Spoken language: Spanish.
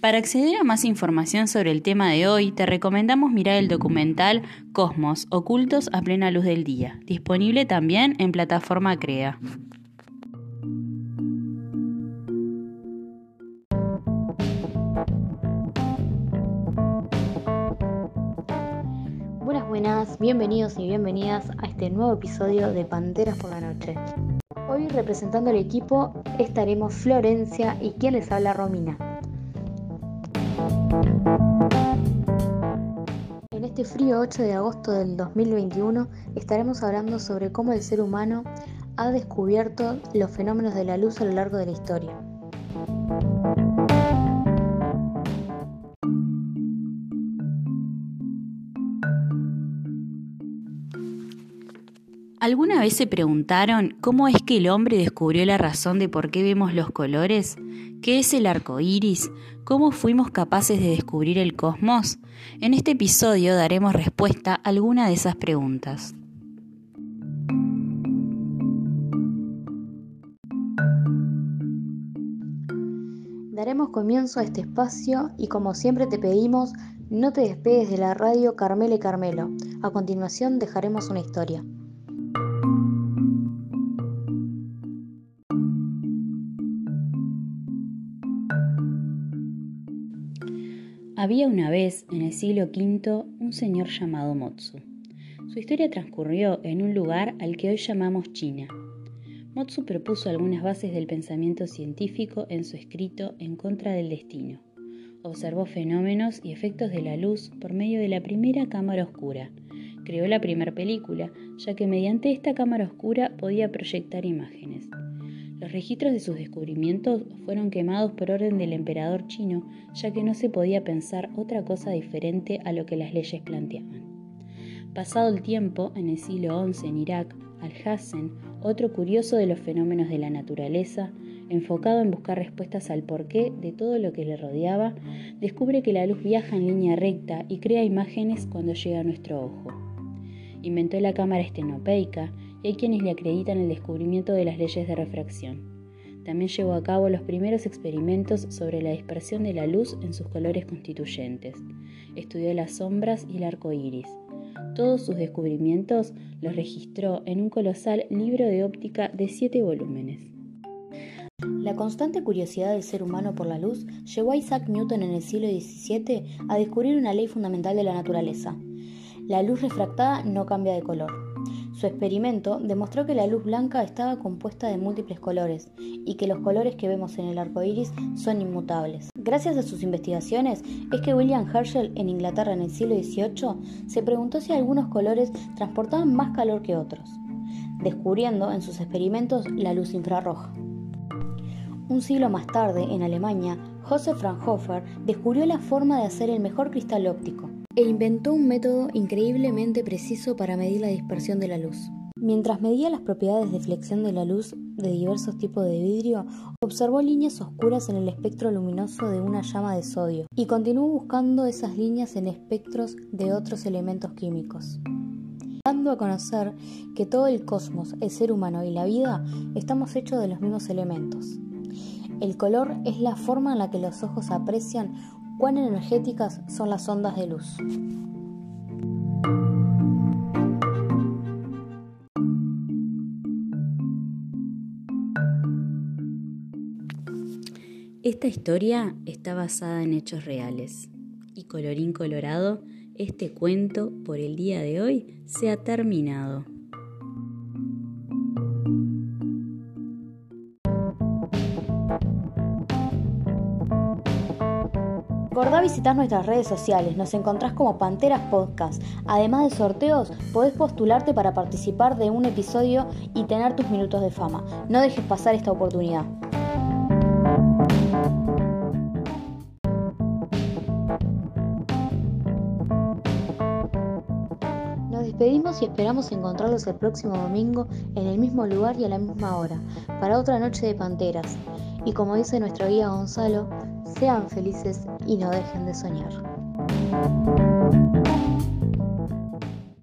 Para acceder a más información sobre el tema de hoy, te recomendamos mirar el documental Cosmos, Ocultos a plena luz del día, disponible también en plataforma CREA. Buenas, bienvenidos y bienvenidas a este nuevo episodio de Panteras por la Noche. Hoy representando al equipo estaremos Florencia y quien les habla Romina. En este frío 8 de agosto del 2021 estaremos hablando sobre cómo el ser humano ha descubierto los fenómenos de la luz a lo largo de la historia. ¿Alguna vez se preguntaron cómo es que el hombre descubrió la razón de por qué vemos los colores? ¿Qué es el arco iris? ¿Cómo fuimos capaces de descubrir el cosmos? En este episodio daremos respuesta a alguna de esas preguntas. Daremos comienzo a este espacio y como siempre te pedimos, no te despegues de la radio Carmela y Carmelo. A continuación dejaremos una historia. Había una vez, en el siglo V, un señor llamado Motsu. Su historia transcurrió en un lugar al que hoy llamamos China. Motsu propuso algunas bases del pensamiento científico en su escrito En contra del destino. Observó fenómenos y efectos de la luz por medio de la primera cámara oscura. Creó la primera película, ya que mediante esta cámara oscura podía proyectar imágenes. Los registros de sus descubrimientos fueron quemados por orden del emperador chino, ya que no se podía pensar otra cosa diferente a lo que las leyes planteaban. Pasado el tiempo, en el siglo XI en Irak, Al-Hassan, otro curioso de los fenómenos de la naturaleza, enfocado en buscar respuestas al porqué de todo lo que le rodeaba, descubre que la luz viaja en línea recta y crea imágenes cuando llega a nuestro ojo. Inventó la cámara estenopeica hay quienes le acreditan el descubrimiento de las leyes de refracción. También llevó a cabo los primeros experimentos sobre la dispersión de la luz en sus colores constituyentes. Estudió las sombras y el arco iris. Todos sus descubrimientos los registró en un colosal libro de óptica de siete volúmenes. La constante curiosidad del ser humano por la luz llevó a Isaac Newton en el siglo XVII a descubrir una ley fundamental de la naturaleza. La luz refractada no cambia de color. Su experimento demostró que la luz blanca estaba compuesta de múltiples colores y que los colores que vemos en el arco iris son inmutables. Gracias a sus investigaciones es que William Herschel en Inglaterra en el siglo XVIII se preguntó si algunos colores transportaban más calor que otros, descubriendo en sus experimentos la luz infrarroja. Un siglo más tarde, en Alemania, Josef Fraunhofer descubrió la forma de hacer el mejor cristal óptico e inventó un método increíblemente preciso para medir la dispersión de la luz. Mientras medía las propiedades de flexión de la luz de diversos tipos de vidrio, observó líneas oscuras en el espectro luminoso de una llama de sodio y continuó buscando esas líneas en espectros de otros elementos químicos, dando a conocer que todo el cosmos, el ser humano y la vida estamos hechos de los mismos elementos. El color es la forma en la que los ojos aprecian cuán energéticas son las ondas de luz. Esta historia está basada en hechos reales y colorín colorado, este cuento por el día de hoy se ha terminado. Recordá visitar nuestras redes sociales, nos encontrás como Panteras Podcast. Además de sorteos, podés postularte para participar de un episodio y tener tus minutos de fama. No dejes pasar esta oportunidad. Nos despedimos y esperamos encontrarlos el próximo domingo en el mismo lugar y a la misma hora, para otra noche de Panteras. Y como dice nuestro guía Gonzalo, sean felices y no dejen de soñar.